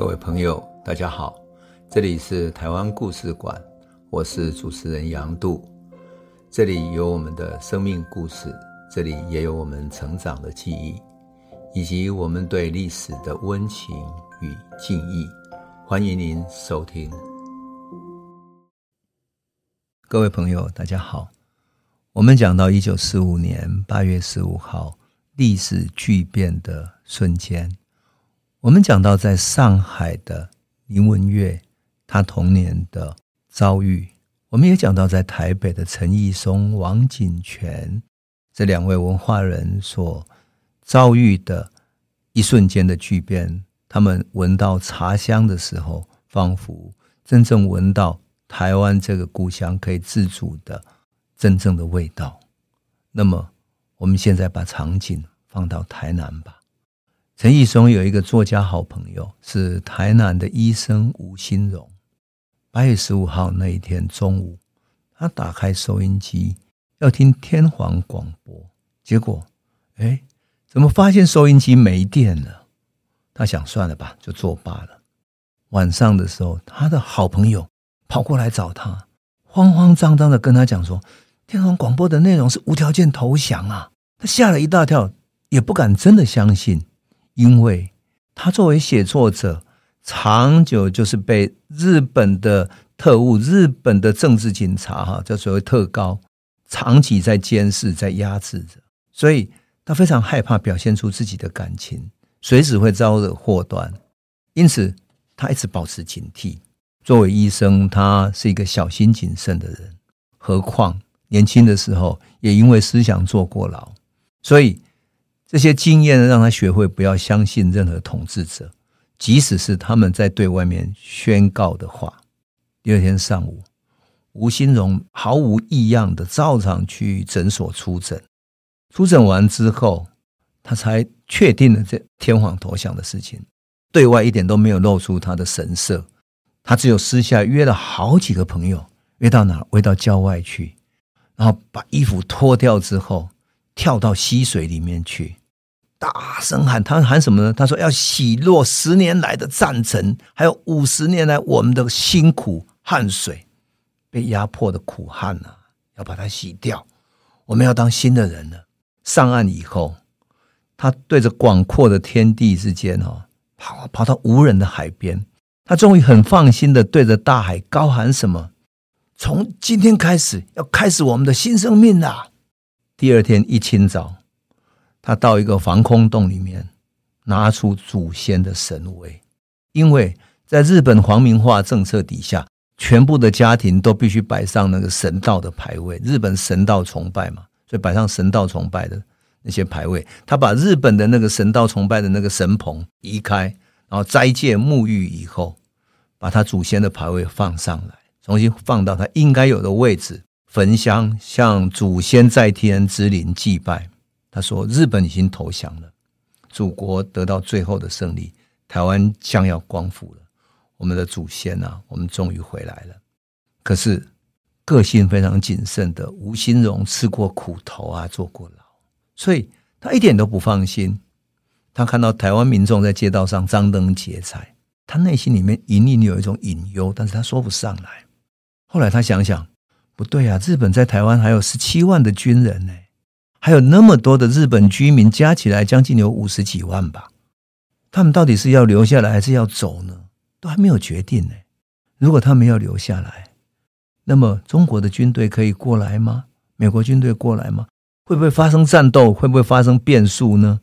各位朋友，大家好，这里是台湾故事馆，我是主持人杨度，这里有我们的生命故事，这里也有我们成长的记忆，以及我们对历史的温情与敬意。欢迎您收听。各位朋友，大家好，我们讲到一九四五年八月十五号，历史巨变的瞬间。我们讲到在上海的林文月，他童年的遭遇；我们也讲到在台北的陈义松、王景泉这两位文化人所遭遇的一瞬间的巨变。他们闻到茶香的时候，仿佛真正闻到台湾这个故乡可以自主的真正的味道。那么，我们现在把场景放到台南吧。陈义松有一个作家好朋友，是台南的医生吴新荣。八月十五号那一天中午，他打开收音机要听天皇广播，结果，哎，怎么发现收音机没电了？他想算了吧，就作罢了。晚上的时候，他的好朋友跑过来找他，慌慌张张的跟他讲说，天皇广播的内容是无条件投降啊！他吓了一大跳，也不敢真的相信。因为他作为写作者，长久就是被日本的特务、日本的政治警察，哈，叫所谓特高，长期在监视、在压制着，所以他非常害怕表现出自己的感情，随时会招惹祸端，因此他一直保持警惕。作为医生，他是一个小心谨慎的人，何况年轻的时候也因为思想坐过牢，所以。这些经验让他学会不要相信任何统治者，即使是他们在对外面宣告的话。第二天上午，吴新荣毫无异样的照常去诊所出诊。出诊完之后，他才确定了这天皇投降的事情，对外一点都没有露出他的神色。他只有私下约了好几个朋友，约到哪？约到郊外去，然后把衣服脱掉之后，跳到溪水里面去。大声喊，他喊什么呢？他说要洗落十年来的战争，还有五十年来我们的辛苦汗水，被压迫的苦汗啊，要把它洗掉。我们要当新的人了。上岸以后，他对着广阔的天地之间哦，跑跑到无人的海边，他终于很放心的对着大海高喊什么：从今天开始，要开始我们的新生命啦。第二天一清早。他到一个防空洞里面，拿出祖先的神位，因为在日本皇民化政策底下，全部的家庭都必须摆上那个神道的牌位。日本神道崇拜嘛，所以摆上神道崇拜的那些牌位。他把日本的那个神道崇拜的那个神棚移开，然后斋戒沐浴以后，把他祖先的牌位放上来，重新放到他应该有的位置，焚香向祖先在天之灵祭拜。他说：“日本已经投降了，祖国得到最后的胜利，台湾将要光复了。我们的祖先啊，我们终于回来了。可是个性非常谨慎的吴新荣吃过苦头啊，坐过牢，所以他一点都不放心。他看到台湾民众在街道上张灯结彩，他内心里面隐隐有一种隐忧，但是他说不上来。后来他想想，不对啊，日本在台湾还有十七万的军人呢。”还有那么多的日本居民，加起来将近有五十几万吧。他们到底是要留下来还是要走呢？都还没有决定呢。如果他们要留下来，那么中国的军队可以过来吗？美国军队过来吗？会不会发生战斗？会不会发生变数呢？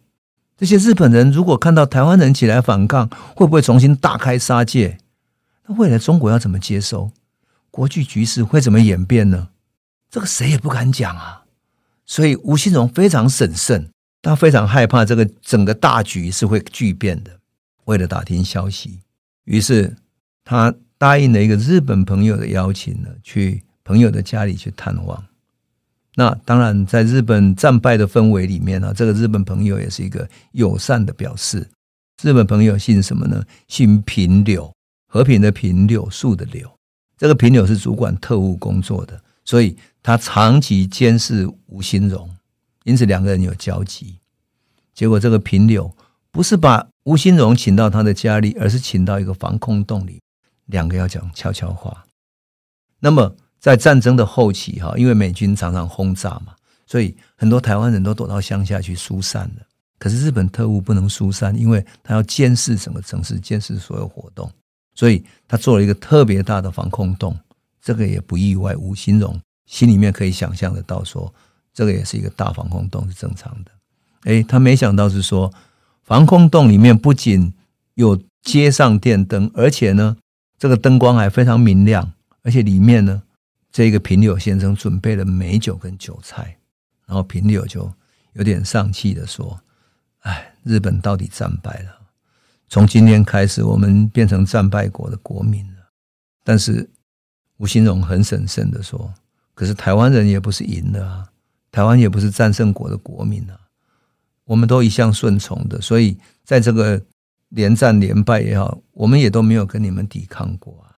这些日本人如果看到台湾人起来反抗，会不会重新大开杀戒？那未来中国要怎么接收？国际局势会怎么演变呢？这个谁也不敢讲啊。所以吴新荣非常审慎，他非常害怕这个整个大局是会巨变的。为了打听消息，于是他答应了一个日本朋友的邀请呢，去朋友的家里去探望。那当然，在日本战败的氛围里面呢，这个日本朋友也是一个友善的表示。日本朋友姓什么呢？姓平柳，和平的平，柳树的柳。这个平柳是主管特务工作的。所以他长期监视吴新荣，因此两个人有交集。结果这个平柳不是把吴新荣请到他的家里，而是请到一个防空洞里，两个要讲悄悄话。那么在战争的后期，哈，因为美军常常轰炸嘛，所以很多台湾人都躲到乡下去疏散了。可是日本特务不能疏散，因为他要监视整个城市，监视所有活动，所以他做了一个特别大的防空洞。这个也不意外，吴新荣心里面可以想象得到，说这个也是一个大防空洞是正常的。诶，他没想到是说。防空洞里面不仅有接上电灯，而且呢，这个灯光还非常明亮，而且里面呢，这个平柳先生准备了美酒跟酒菜，然后平柳就有点丧气的说：“哎，日本到底战败了，从今天开始，我们变成战败国的国民了。”但是吴新荣很审慎的说：“可是台湾人也不是赢的啊，台湾也不是战胜国的国民啊。”我们都一向顺从的，所以在这个连战连败也好，我们也都没有跟你们抵抗过啊。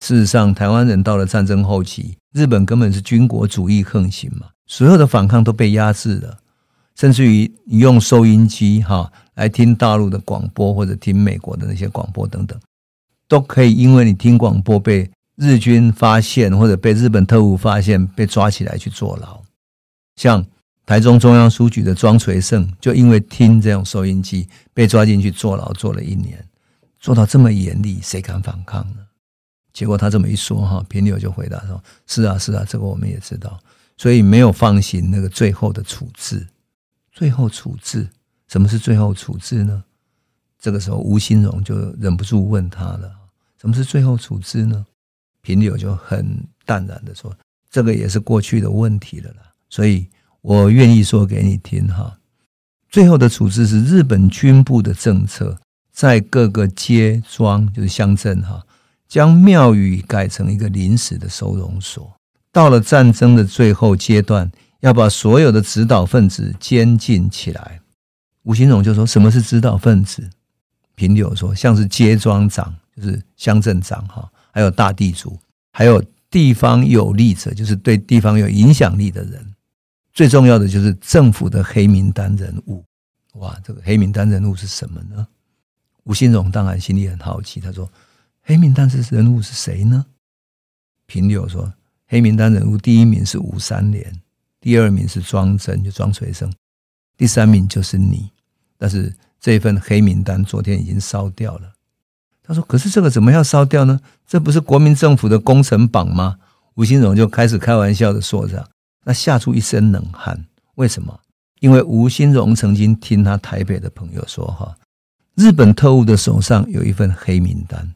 事实上，台湾人到了战争后期，日本根本是军国主义横行嘛，所有的反抗都被压制了，甚至于你用收音机哈来听大陆的广播或者听美国的那些广播等等，都可以因为你听广播被日军发现或者被日本特务发现被抓起来去坐牢，像。台中中央书局的庄垂胜就因为听这种收音机被抓进去坐牢，坐了一年，做到这么严厉，谁敢反抗呢？结果他这么一说，哈，平柳就回答说：“是啊，是啊，这个我们也知道，所以没有放行那个最后的处置。最后处置，什么是最后处置呢？这个时候吴新荣就忍不住问他了：什么是最后处置呢？平柳就很淡然的说：这个也是过去的问题了啦，所以。”我愿意说给你听哈，最后的处置是日本军部的政策，在各个街庄就是乡镇哈，将庙宇改成一个临时的收容所。到了战争的最后阶段，要把所有的指导分子监禁起来。吴新荣就说：“什么是指导分子？”平柳说：“像是街庄长，就是乡镇长哈，还有大地主，还有地方有利者，就是对地方有影响力的人。”最重要的就是政府的黑名单人物，哇，这个黑名单人物是什么呢？吴新荣当然心里很好奇，他说：“黑名单是人物是谁呢？”平柳说：“黑名单人物第一名是吴三连，第二名是庄真，就庄垂生，第三名就是你。但是这份黑名单昨天已经烧掉了。”他说：“可是这个怎么要烧掉呢？这不是国民政府的工程榜吗？”吴新荣就开始开玩笑的说着。那吓出一身冷汗，为什么？因为吴新荣曾经听他台北的朋友说，哈，日本特务的手上有一份黑名单，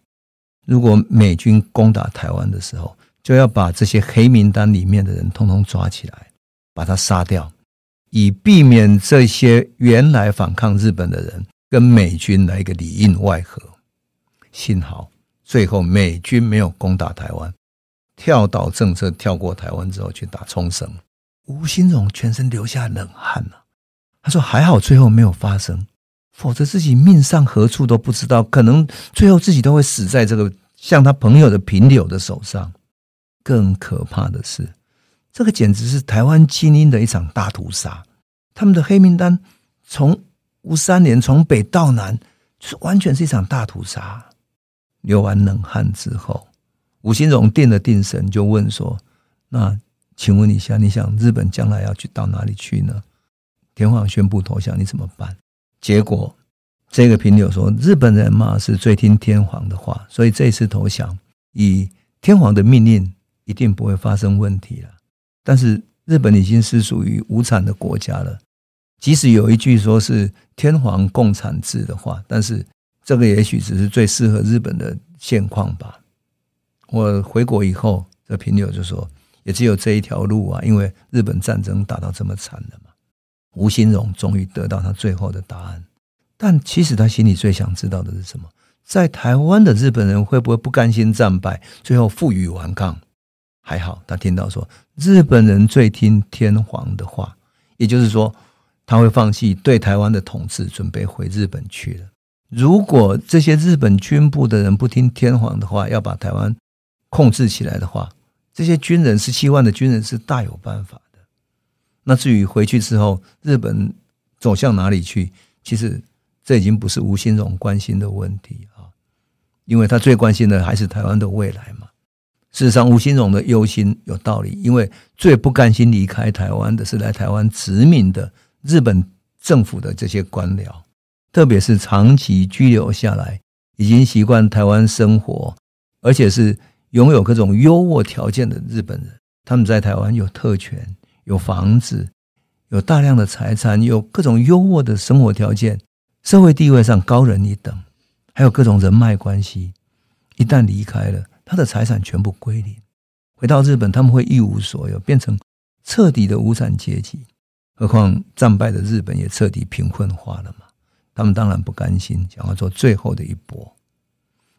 如果美军攻打台湾的时候，就要把这些黑名单里面的人通通抓起来，把他杀掉，以避免这些原来反抗日本的人跟美军来一个里应外合。幸好最后美军没有攻打台湾。跳岛政策跳过台湾之后去打冲绳，吴新荣全身流下冷汗呐。他说：“还好最后没有发生，否则自己命丧何处都不知道，可能最后自己都会死在这个像他朋友的平柳的手上。更可怕的是，这个简直是台湾精英的一场大屠杀。他们的黑名单从吴三连从北到南，是完全是一场大屠杀。流完冷汗之后。”吴新荣定了定神，就问说：“那请问一下，你想日本将来要去到哪里去呢？天皇宣布投降，你怎么办？”结果这个平柳说：“日本人嘛是最听天皇的话，所以这次投降以天皇的命令一定不会发生问题了。但是日本已经是属于无产的国家了，即使有一句说是天皇共产制的话，但是这个也许只是最适合日本的现况吧。”我回国以后，这朋友就说，也只有这一条路啊，因为日本战争打到这么惨了嘛。吴新荣终于得到他最后的答案，但其实他心里最想知道的是什么？在台湾的日本人会不会不甘心战败，最后负隅顽抗？还好，他听到说日本人最听天皇的话，也就是说他会放弃对台湾的统治，准备回日本去了。如果这些日本军部的人不听天皇的话，要把台湾控制起来的话，这些军人十七万的军人是大有办法的。那至于回去之后，日本走向哪里去？其实这已经不是吴新荣关心的问题啊，因为他最关心的还是台湾的未来嘛。事实上，吴新荣的忧心有道理，因为最不甘心离开台湾的是来台湾殖民的日本政府的这些官僚，特别是长期居留下来、已经习惯台湾生活，而且是拥有各种优渥条件的日本人。他们在台湾有特权、有房子、有大量的财产、有各种优渥的生活条件，社会地位上高人一等，还有各种人脉关系。一旦离开了，他的财产全部归零。回到日本，他们会一无所有，变成彻底的无产阶级。何况战败的日本也彻底贫困化了嘛？他们当然不甘心，想要做最后的一搏。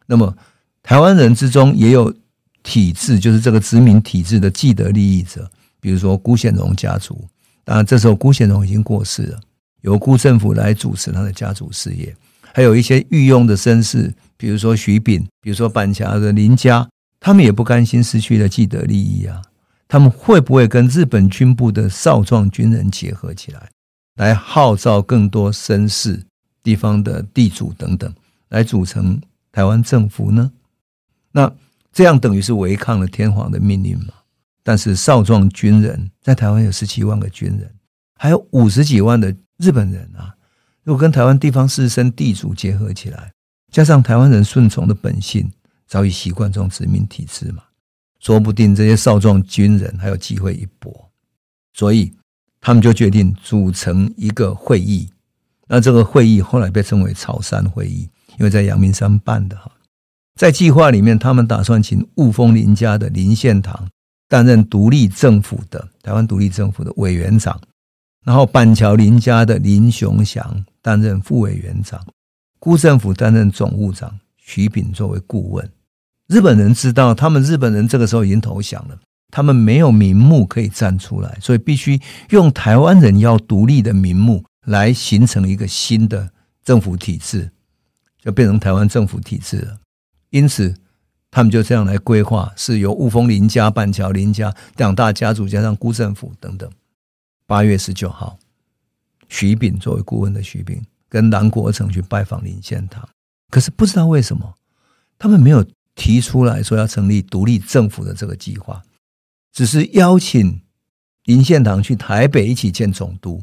那么，台湾人之中也有。体制就是这个殖民体制的既得利益者，比如说辜显荣家族。当然，这时候辜显荣已经过世了，由辜政府来主持他的家族事业。还有一些御用的绅士，比如说徐秉，比如说板桥的林家，他们也不甘心失去了既得利益啊。他们会不会跟日本军部的少壮军人结合起来，来号召更多绅士、地方的地主等等，来组成台湾政府呢？那？这样等于是违抗了天皇的命令嘛？但是少壮军人在台湾有十七万个军人，还有五十几万的日本人啊！如果跟台湾地方士绅地主结合起来，加上台湾人顺从的本性，早已习惯这种殖民体制嘛，说不定这些少壮军人还有机会一搏。所以他们就决定组成一个会议。那这个会议后来被称为草山会议，因为在阳明山办的哈。在计划里面，他们打算请雾峰林家的林献堂担任独立政府的台湾独立政府的委员长，然后板桥林家的林雄祥担任副委员长，辜振甫担任总务长，徐秉作为顾问。日本人知道，他们日本人这个时候已经投降了，他们没有名目可以站出来，所以必须用台湾人要独立的名目来形成一个新的政府体制，就变成台湾政府体制了。因此，他们就这样来规划，是由雾峰林家、板桥林家两大家族加上辜政府等等。八月十九号，徐秉作为顾问的徐秉跟南国成去拜访林献堂，可是不知道为什么，他们没有提出来说要成立独立政府的这个计划，只是邀请林献堂去台北一起见总督。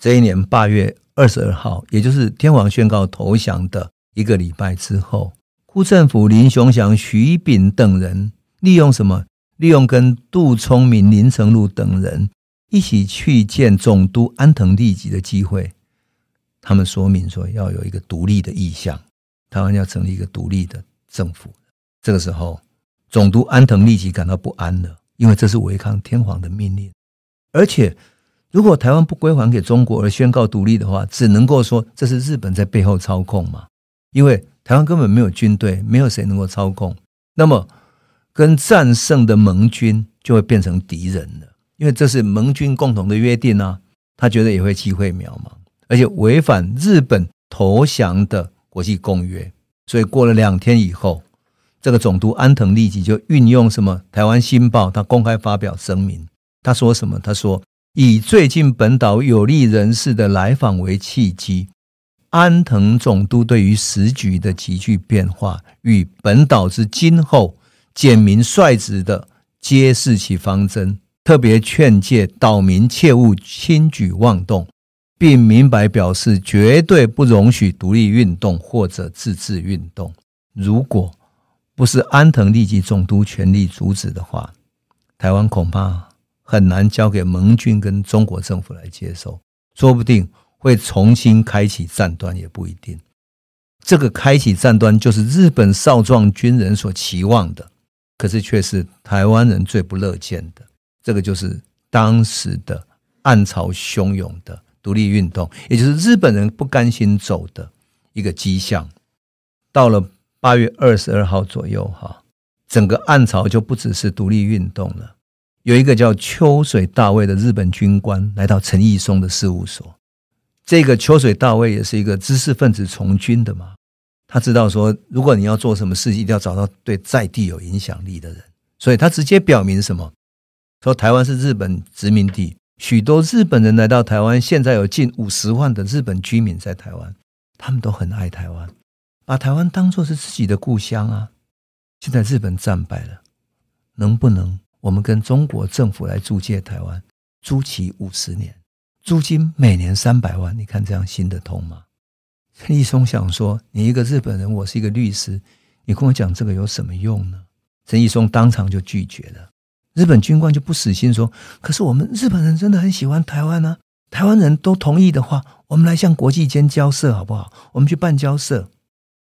这一年八月二十二号，也就是天皇宣告投降的一个礼拜之后。辜振甫、林雄祥、徐秉等人利用什么？利用跟杜聪明、林成禄等人一起去见总督安藤利吉的机会，他们说明说要有一个独立的意向，台湾要成立一个独立的政府。这个时候，总督安藤利吉感到不安了，因为这是违抗天皇的命令，而且如果台湾不归还给中国而宣告独立的话，只能够说这是日本在背后操控嘛，因为。台湾根本没有军队，没有谁能够操控。那么，跟战胜的盟军就会变成敌人了，因为这是盟军共同的约定啊。他觉得也会机会渺茫，而且违反日本投降的国际公约。所以过了两天以后，这个总督安藤利吉就运用什么？台湾新报他公开发表声明，他说什么？他说以最近本岛有利人士的来访为契机。安藤总督对于时局的急剧变化与本岛之今后简明率直的揭示其方针，特别劝诫岛民切勿轻举妄动，并明白表示绝对不容许独立运动或者自治运动。如果不是安藤利吉总督全力阻止的话，台湾恐怕很难交给盟军跟中国政府来接收，说不定。会重新开启战端也不一定，这个开启战端就是日本少壮军人所期望的，可是却是台湾人最不乐见的。这个就是当时的暗潮汹涌的独立运动，也就是日本人不甘心走的一个迹象。到了八月二十二号左右，哈，整个暗潮就不只是独立运动了。有一个叫秋水大卫的日本军官来到陈毅松的事务所。这个秋水大卫也是一个知识分子从军的嘛，他知道说，如果你要做什么事，一定要找到对在地有影响力的人，所以他直接表明什么，说台湾是日本殖民地，许多日本人来到台湾，现在有近五十万的日本居民在台湾，他们都很爱台湾，把台湾当作是自己的故乡啊。现在日本战败了，能不能我们跟中国政府来租借台湾，租期五十年，租金每年三百万？你看这样行得通吗？陈义松想说：“你一个日本人，我是一个律师，你跟我讲这个有什么用呢？”陈义松当场就拒绝了。日本军官就不死心说：“可是我们日本人真的很喜欢台湾呢、啊，台湾人都同意的话，我们来向国际间交涉好不好？我们去办交涉。”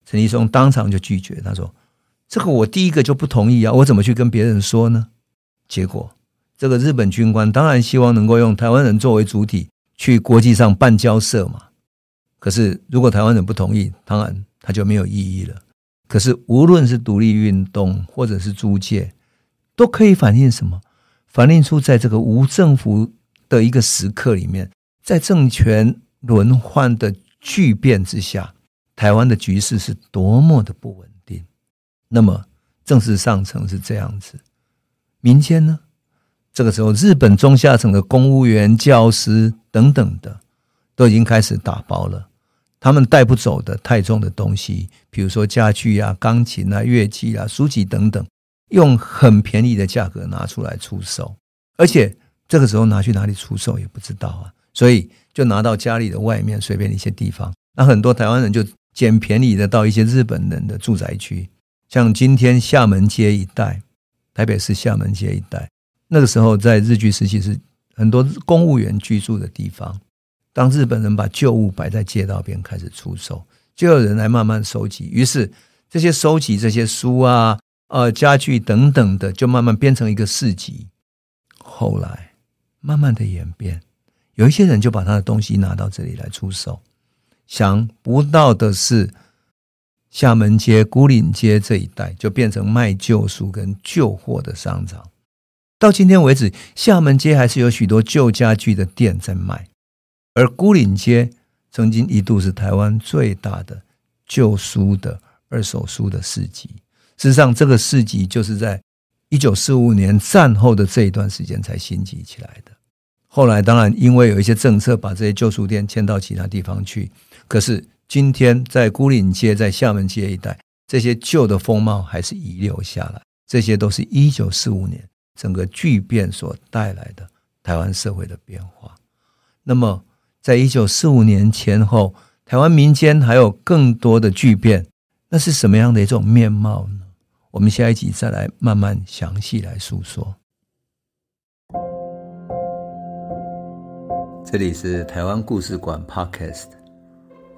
陈义松当场就拒绝，他说：“这个我第一个就不同意啊，我怎么去跟别人说呢？”结果，这个日本军官当然希望能够用台湾人作为主体去国际上办交涉嘛。可是，如果台湾人不同意，当然他就没有意义了。可是，无论是独立运动或者是租界，都可以反映什么？反映出在这个无政府的一个时刻里面，在政权轮换的巨变之下，台湾的局势是多么的不稳定。那么，政治上层是这样子，民间呢？这个时候，日本中下层的公务员、教师等等的，都已经开始打包了。他们带不走的太重的东西，比如说家具啊、钢琴啊、乐器啊、书籍等等，用很便宜的价格拿出来出售，而且这个时候拿去哪里出售也不知道啊，所以就拿到家里的外面随便一些地方。那很多台湾人就捡便宜的到一些日本人的住宅区，像今天厦门街一带，台北市厦门街一带，那个时候在日据时期是很多公务员居住的地方。当日本人把旧物摆在街道边开始出售，就有人来慢慢收集。于是这些收集这些书啊、呃家具等等的，就慢慢变成一个市集。后来慢慢的演变，有一些人就把他的东西拿到这里来出售。想不到的是，厦门街、牯岭街这一带就变成卖旧书跟旧货的商场。到今天为止，厦门街还是有许多旧家具的店在卖。而牯岭街曾经一度是台湾最大的旧书的二手书的市集。事实上，这个市集就是在一九四五年战后的这一段时间才兴起起来的。后来，当然因为有一些政策，把这些旧书店迁到其他地方去。可是，今天在牯岭街、在厦门街一带，这些旧的风貌还是遗留下来。这些都是一九四五年整个巨变所带来的台湾社会的变化。那么，在一九四五年前后，台湾民间还有更多的巨变，那是什么样的一种面貌呢？我们下一集再来慢慢详细来诉说。这里是台湾故事馆 Podcast，